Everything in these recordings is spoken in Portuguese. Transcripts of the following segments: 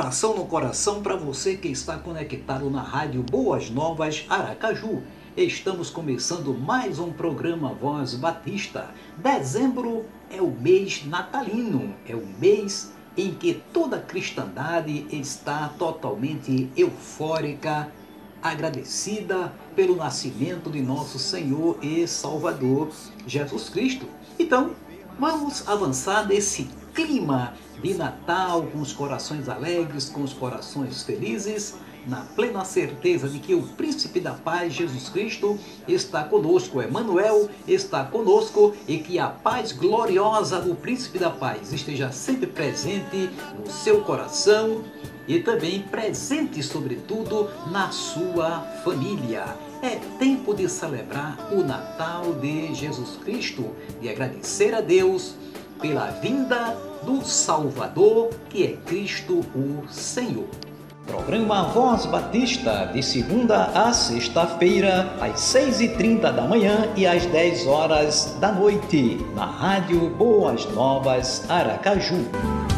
Abração no coração para você que está conectado na Rádio Boas Novas Aracaju. Estamos começando mais um programa Voz Batista. Dezembro é o mês natalino, é o mês em que toda a cristandade está totalmente eufórica, agradecida pelo nascimento de nosso Senhor e Salvador Jesus Cristo. Então, vamos avançar nesse clima de Natal, com os corações alegres, com os corações felizes, na plena certeza de que o príncipe da paz, Jesus Cristo, está conosco, Emmanuel está conosco e que a paz gloriosa do príncipe da paz esteja sempre presente no seu coração e também presente, sobretudo, na sua família. É tempo de celebrar o Natal de Jesus Cristo, de agradecer a Deus pela vinda do Salvador, que é Cristo o Senhor. Programa Voz Batista, de segunda a sexta-feira, às 6h30 da manhã e às 10 horas da noite, na Rádio Boas Novas Aracaju.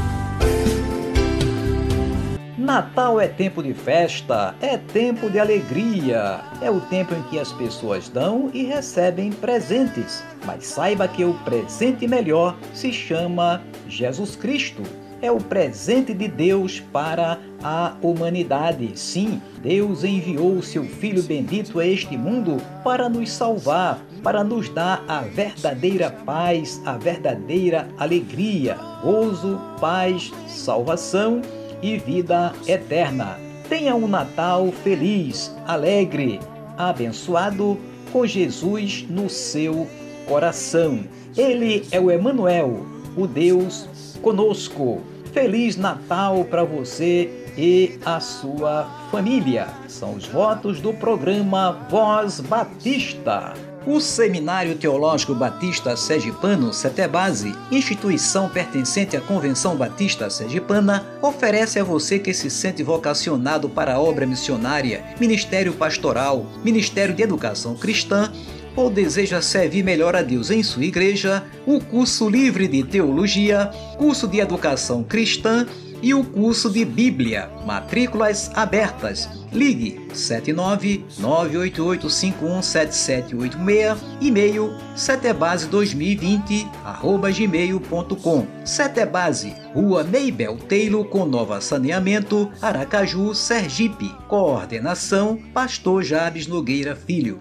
Natal é tempo de festa, é tempo de alegria, é o tempo em que as pessoas dão e recebem presentes. Mas saiba que o presente melhor se chama Jesus Cristo. É o presente de Deus para a humanidade. Sim, Deus enviou o seu Filho bendito a este mundo para nos salvar, para nos dar a verdadeira paz, a verdadeira alegria, gozo, paz, salvação e vida eterna. Tenha um Natal feliz, alegre, abençoado com Jesus no seu coração. Ele é o Emanuel, o Deus conosco. Feliz Natal para você e a sua família. São os votos do programa Voz Batista. O Seminário Teológico Batista Sergipano, Setebase, instituição pertencente à Convenção Batista Sergipana, oferece a você que se sente vocacionado para a obra missionária, ministério pastoral, ministério de educação cristã ou deseja servir melhor a Deus em sua igreja, o curso livre de teologia, curso de educação cristã e o curso de Bíblia. Matrículas abertas. Ligue 79988517786, e-mail setebase2020 gmail.com. Setebase, Rua Meibel Teilo com Nova Saneamento, Aracaju, Sergipe. Coordenação Pastor Jabes Nogueira Filho.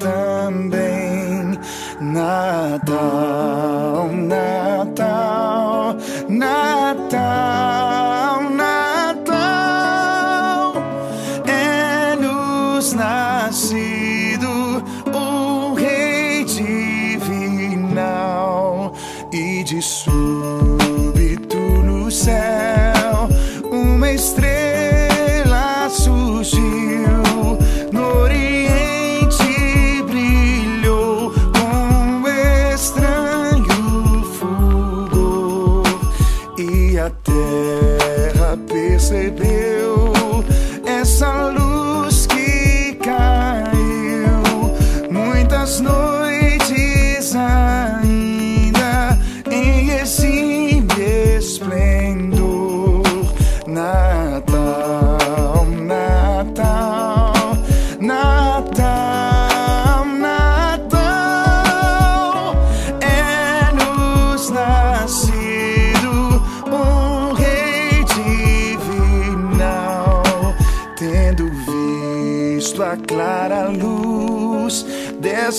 Natal, Natal, Natal,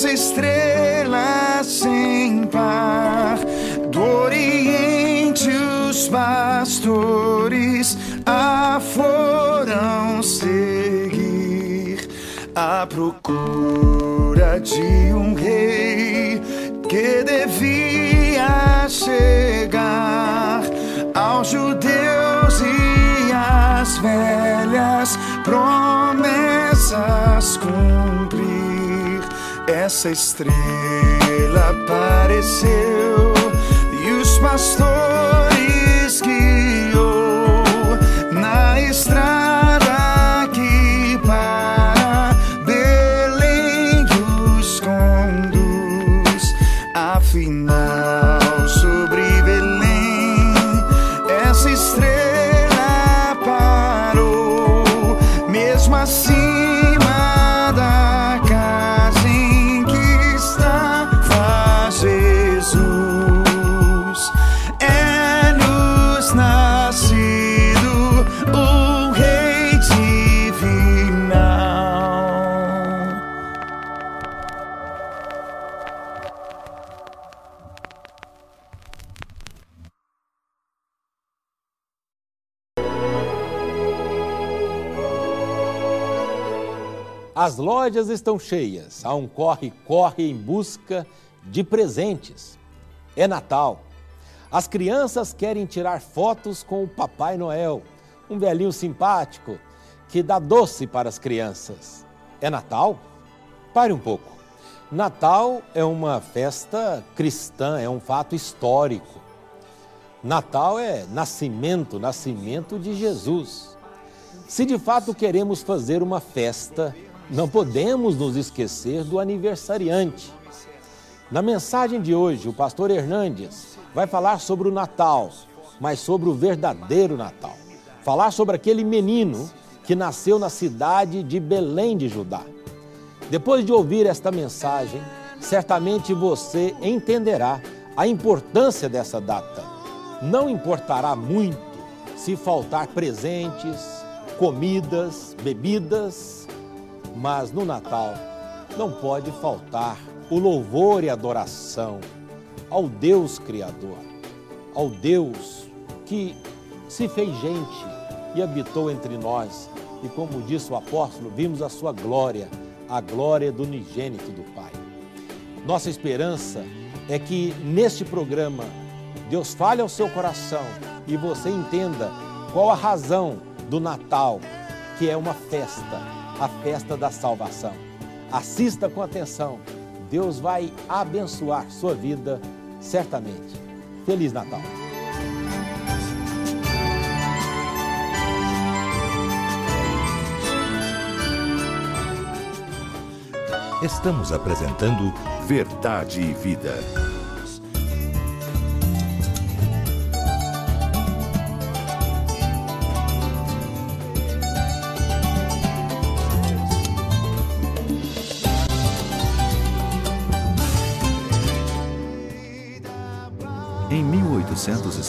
dessa estrela sem par. Do Oriente os pastores a foram seguir à procura de um rei que devia chegar aos judeus e às velhas promessas cumprir. Essa estrela apareceu As lojas estão cheias, há um corre-corre em busca de presentes. É Natal. As crianças querem tirar fotos com o Papai Noel, um velhinho simpático que dá doce para as crianças. É Natal? Pare um pouco. Natal é uma festa cristã, é um fato histórico. Natal é nascimento, nascimento de Jesus. Se de fato queremos fazer uma festa, não podemos nos esquecer do aniversariante. Na mensagem de hoje, o pastor Hernandes vai falar sobre o Natal, mas sobre o verdadeiro Natal. Falar sobre aquele menino que nasceu na cidade de Belém de Judá. Depois de ouvir esta mensagem, certamente você entenderá a importância dessa data. Não importará muito se faltar presentes, comidas, bebidas, mas no Natal não pode faltar o louvor e adoração ao Deus Criador, ao Deus que se fez gente e habitou entre nós. E como disse o apóstolo, vimos a sua glória, a glória do unigênito do Pai. Nossa esperança é que neste programa Deus fale ao seu coração e você entenda qual a razão do Natal, que é uma festa, a festa da salvação. Assista com atenção, Deus vai abençoar sua vida certamente. Feliz Natal! Estamos apresentando Verdade e Vida.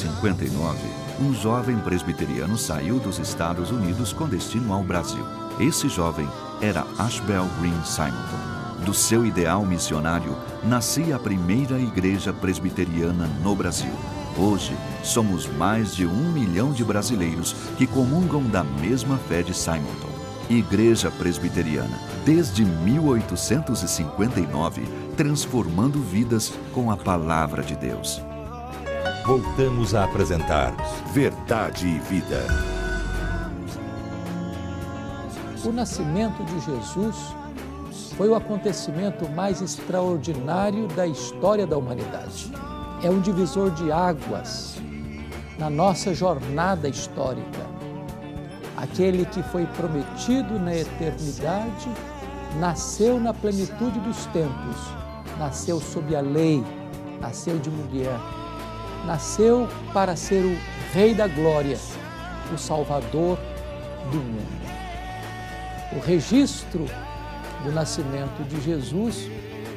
1859, um jovem presbiteriano saiu dos Estados Unidos com destino ao Brasil. Esse jovem era Ashbel Green Simonton. Do seu ideal missionário nascia a primeira igreja presbiteriana no Brasil. Hoje, somos mais de um milhão de brasileiros que comungam da mesma fé de Simonton. Igreja Presbiteriana, desde 1859, transformando vidas com a palavra de Deus. Voltamos a apresentar Verdade e Vida. O nascimento de Jesus foi o acontecimento mais extraordinário da história da humanidade. É um divisor de águas na nossa jornada histórica. Aquele que foi prometido na eternidade nasceu na plenitude dos tempos, nasceu sob a lei, nasceu de mulher, nasceu para ser o Rei da Glória, o Salvador do mundo. O registro do nascimento de Jesus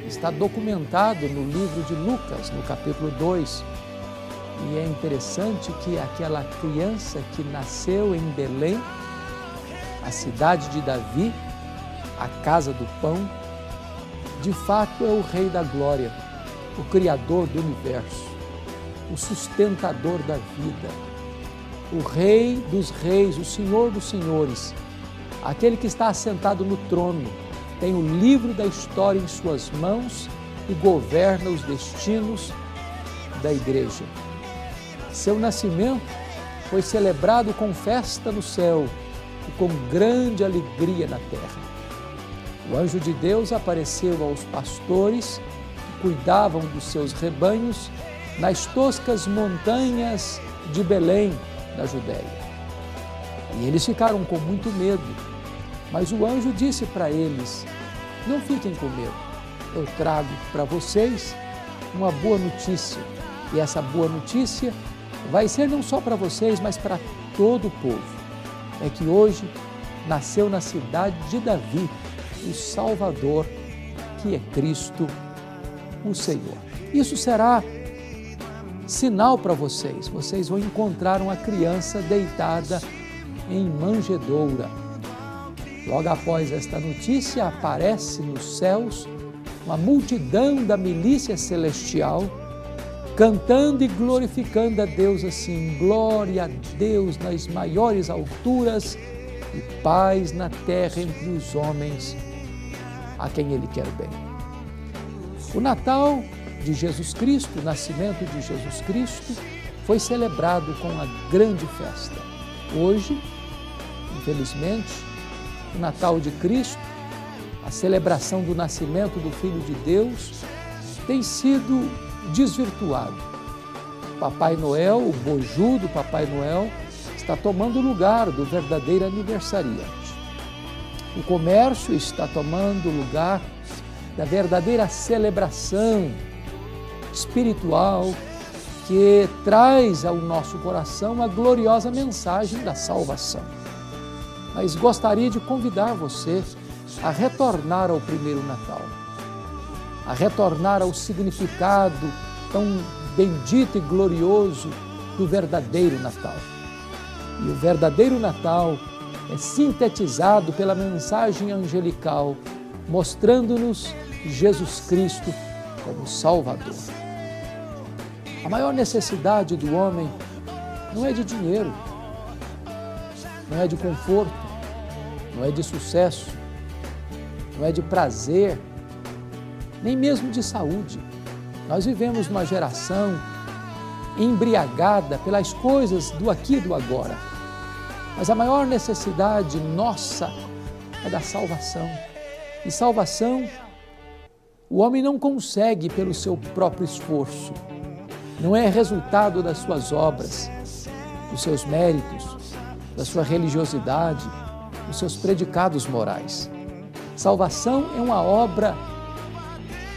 está documentado no livro de Lucas, no capítulo 2. E é interessante que aquela criança que nasceu em Belém, a cidade de Davi, a casa do pão, de fato é o Rei da Glória, o Criador do universo, o sustentador da vida, o Rei dos Reis, o Senhor dos Senhores, aquele que está assentado no trono, tem o livro da história em suas mãos e governa os destinos da igreja. Seu nascimento foi celebrado com festa no céu e com grande alegria na terra. O anjo de Deus apareceu aos pastores que cuidavam dos seus rebanhos nas toscas montanhas de Belém, na Judéia. E eles ficaram com muito medo, mas o anjo disse para eles: Não fiquem com medo, eu trago para vocês uma boa notícia. E essa boa notícia vai ser não só para vocês, mas para todo o povo. É que hoje nasceu na cidade de Davi o Salvador, que é Cristo, o Senhor. Isso será sinal para vocês. Vocês vão encontrar uma criança deitada em manjedoura. Logo após esta notícia, aparece nos céus uma multidão da milícia celestial cantando e glorificando a Deus assim: glória a Deus nas maiores alturas e paz na terra entre os homens a quem Ele quer bem. O Natal de Jesus Cristo, o nascimento de Jesus Cristo, foi celebrado com uma grande festa. Hoje, infelizmente, o Natal de Cristo, a celebração do nascimento do Filho de Deus, tem sido desvirtuado. Papai Noel, o boju do Papai Noel, está tomando lugar do verdadeiro aniversariante. O comércio está tomando lugar da verdadeira celebração espiritual que traz ao nosso coração a gloriosa mensagem da salvação. Mas gostaria de convidar você a retornar ao primeiro Natal a retornar ao significado tão bendito e glorioso do verdadeiro Natal. E o verdadeiro Natal é sintetizado pela mensagem angelical, mostrando-nos Jesus Cristo como Salvador. A maior necessidade do homem não é de dinheiro, não é de conforto, não é de sucesso, não é de prazer, nem mesmo de saúde. Nós vivemos uma geração embriagada pelas coisas do aqui e do agora. Mas a maior necessidade nossa é da salvação. E salvação o homem não consegue pelo seu próprio esforço. Não é resultado das suas obras, dos seus méritos, da sua religiosidade, dos seus predicados morais. Salvação é uma obra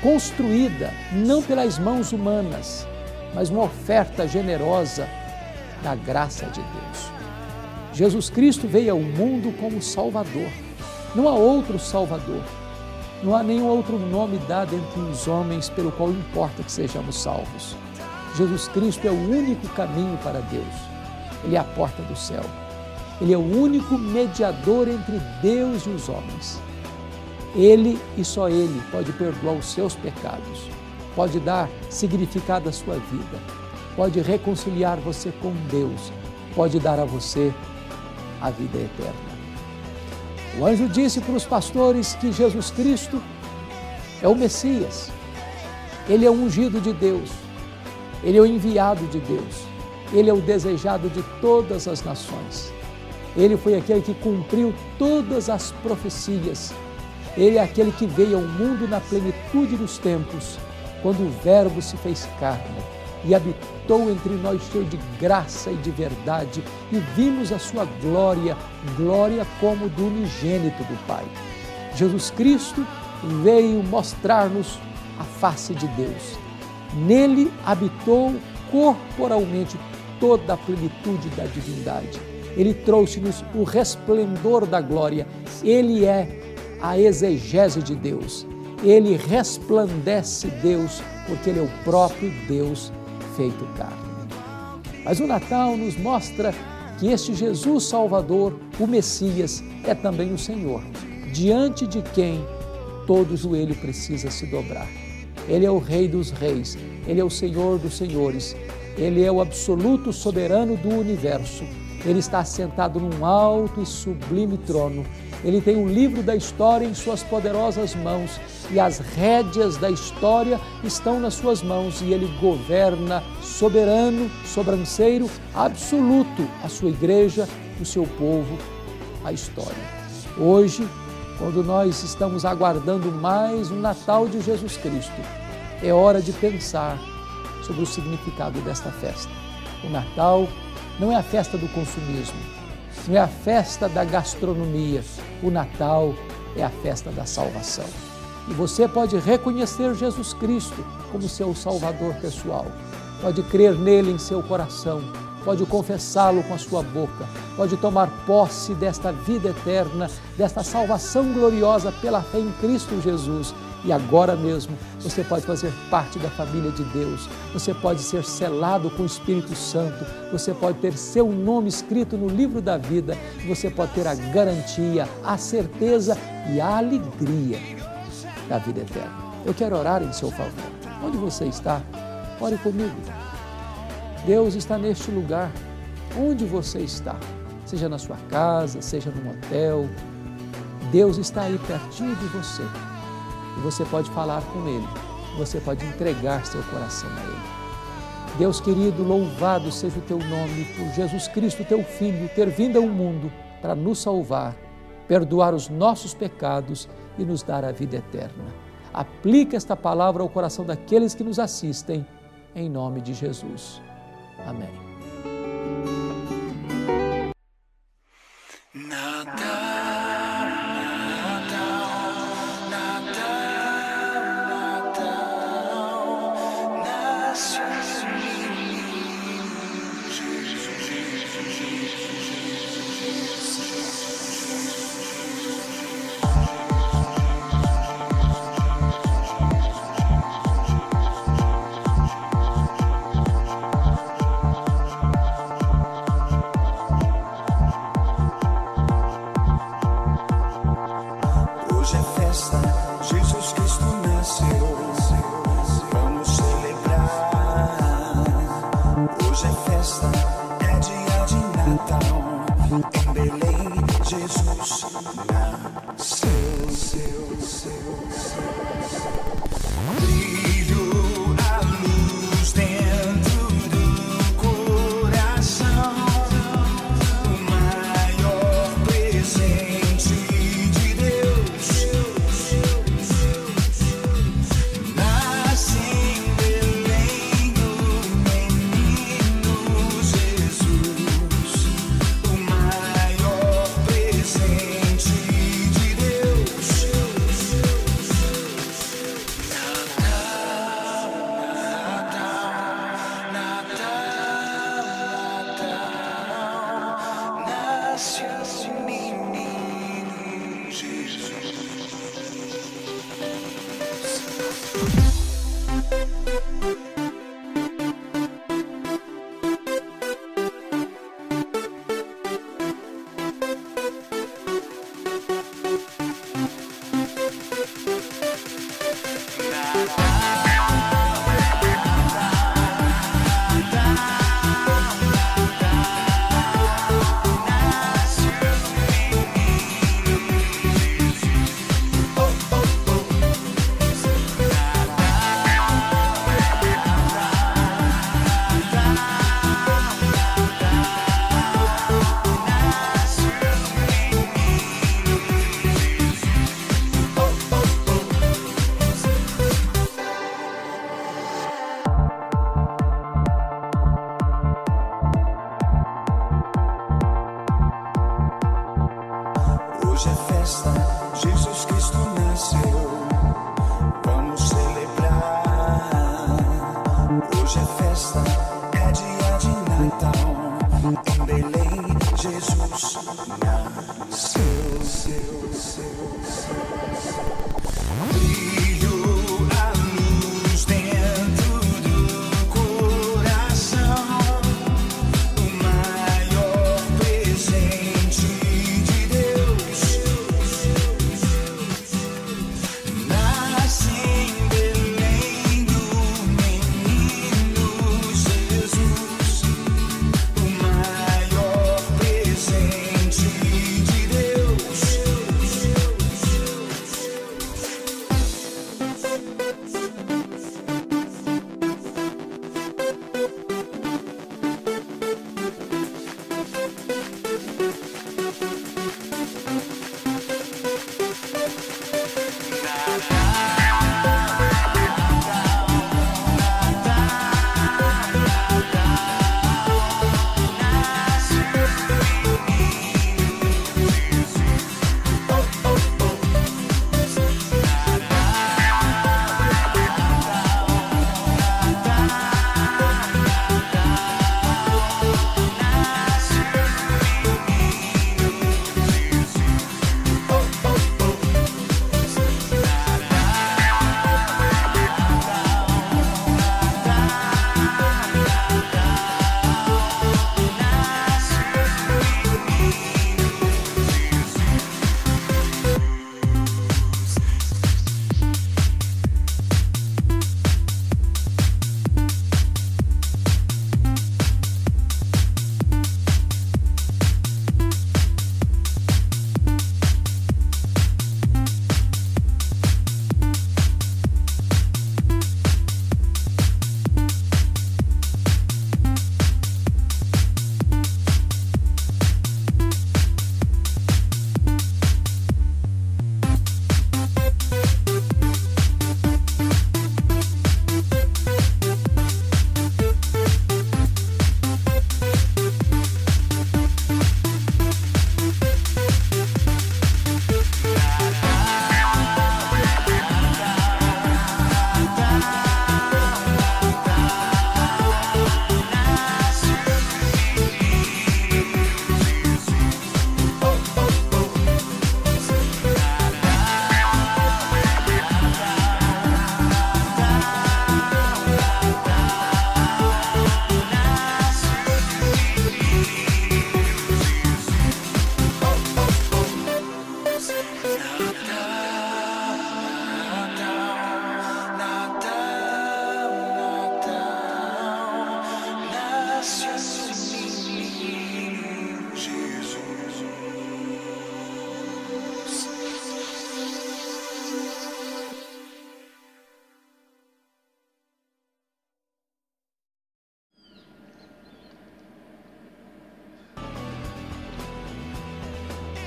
construída não pelas mãos humanas, mas uma oferta generosa da graça de Deus. Jesus Cristo veio ao mundo como Salvador. Não há outro Salvador. Não há nenhum outro nome dado entre os homens pelo qual importa que sejamos salvos. Jesus Cristo é o único caminho para Deus. Ele é a porta do céu. Ele é o único mediador entre Deus e os homens. Ele e só Ele pode perdoar os seus pecados, pode dar significado à sua vida, pode reconciliar você com Deus, pode dar a você a vida eterna. O anjo disse para os pastores que Jesus Cristo é o Messias, ele é o ungido de Deus, ele é o enviado de Deus, ele é o desejado de todas as nações. Ele foi aquele que cumpriu todas as profecias ele é aquele que veio ao mundo na plenitude dos tempos, quando o Verbo se fez carne e habitou entre nós cheio de graça e de verdade, e vimos a sua glória, glória como do unigênito do Pai. Jesus Cristo veio mostrar-nos a face de Deus. Nele habitou corporalmente toda a plenitude da divindade. Ele trouxe-nos o resplendor da glória. Ele é a exegese de Deus. Ele resplandece Deus, porque Ele é o próprio Deus feito carne. Mas o Natal nos mostra que este Jesus Salvador, o Messias, é também o Senhor. diante de quem todo joelho precisa se dobrar. Ele é o Rei dos Reis, Ele é o Senhor dos Senhores, Ele é o absoluto soberano do universo. Ele está sentado num alto e sublime trono. Ele tem o livro da história em suas poderosas mãos e as rédeas da história estão nas suas mãos e ele governa soberano, sobranceiro, absoluto a sua igreja, o seu povo, a história. Hoje, quando nós estamos aguardando mais o Natal de Jesus Cristo, é hora de pensar sobre o significado desta festa. O Natal não é a festa do consumismo, não é a festa da gastronomia. O Natal é a festa da salvação. E você pode reconhecer Jesus Cristo como seu Salvador pessoal, pode crer nele em seu coração, pode confessá-lo com a sua boca, pode tomar posse desta vida eterna, desta salvação gloriosa pela fé em Cristo Jesus e agora mesmo você pode fazer parte da família de Deus, você pode ser selado com o Espírito Santo, você pode ter seu nome escrito no livro da vida, você pode ter a garantia, a certeza e a alegria da vida eterna. Eu quero orar em seu favor. Onde você está? Ore comigo. Deus está neste lugar. Onde você está? Seja na sua casa, seja num hotel. Deus está aí pertinho de você e você pode falar com Ele, você pode entregar seu coração a Ele. Deus querido, louvado seja o teu nome por Jesus Cristo, teu Filho, ter vindo ao mundo para nos salvar, perdoar os nossos pecados e nos dar a vida eterna. Aplica esta palavra ao coração daqueles que nos assistem, em nome de Jesus. Amém.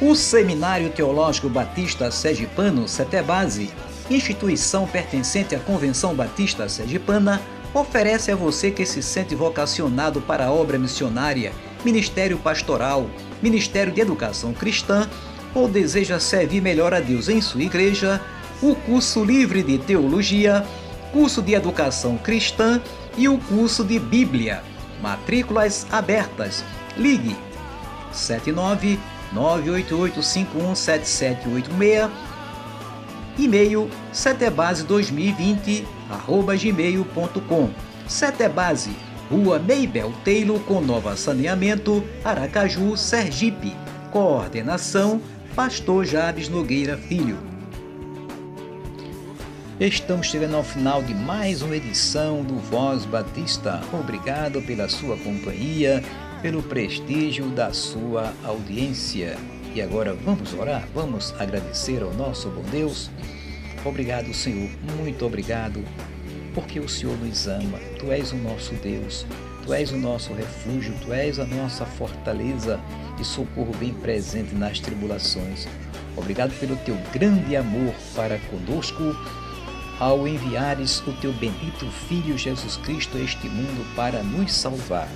O Seminário Teológico Batista Sergipano Setebase, instituição pertencente à Convenção Batista Sergipana, oferece a você que se sente vocacionado para a obra missionária, ministério pastoral, ministério de educação cristã ou deseja servir melhor a Deus em sua igreja, o curso livre de teologia, curso de educação cristã e o curso de Bíblia. Matrículas abertas. Ligue 79 988517786 e-mail setebase2020 arroba gmail.com Setebase, Rua Meibel Taylor com Nova Saneamento, Aracaju, Sergipe. Coordenação, Pastor Jabes Nogueira Filho. Estamos chegando ao final de mais uma edição do Voz Batista. Obrigado pela sua companhia pelo prestígio da sua audiência. E agora vamos orar, vamos agradecer ao nosso bom Deus. Obrigado, Senhor, muito obrigado, porque o Senhor nos ama. Tu és o nosso Deus, tu és o nosso refúgio, tu és a nossa fortaleza e socorro bem presente nas tribulações. Obrigado pelo teu grande amor para conosco ao enviares o teu bendito Filho Jesus Cristo a este mundo para nos salvar.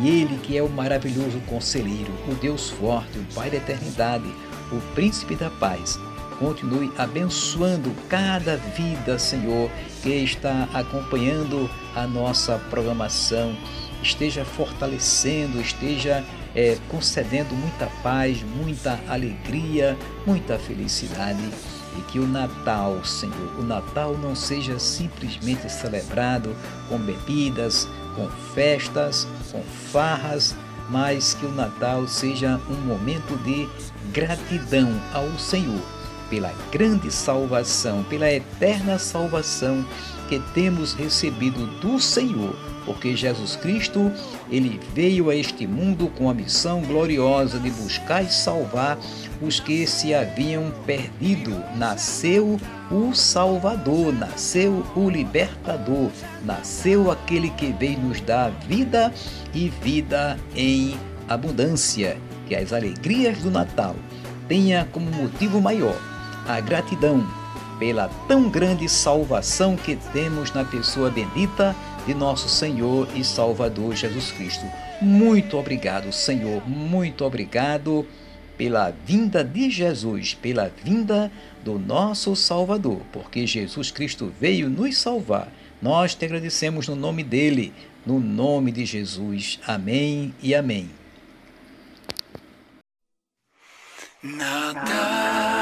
E Ele, que é o maravilhoso conselheiro, o Deus forte, o Pai da eternidade, o Príncipe da paz, continue abençoando cada vida, Senhor, que está acompanhando a nossa programação. Esteja fortalecendo, esteja é, concedendo muita paz, muita alegria, muita felicidade. E que o Natal, Senhor, o Natal não seja simplesmente celebrado com bebidas, com festas, com farras, mas que o Natal seja um momento de gratidão ao Senhor pela grande salvação, pela eterna salvação que temos recebido do Senhor porque Jesus Cristo, ele veio a este mundo com a missão gloriosa de buscar e salvar os que se haviam perdido. Nasceu o Salvador, nasceu o Libertador, nasceu aquele que veio nos dar vida e vida em abundância. Que as alegrias do Natal tenha como motivo maior a gratidão pela tão grande salvação que temos na pessoa bendita de nosso Senhor e Salvador Jesus Cristo. Muito obrigado, Senhor, muito obrigado pela vinda de Jesus, pela vinda do nosso Salvador, porque Jesus Cristo veio nos salvar. Nós te agradecemos no nome dele, no nome de Jesus. Amém e amém. Nada.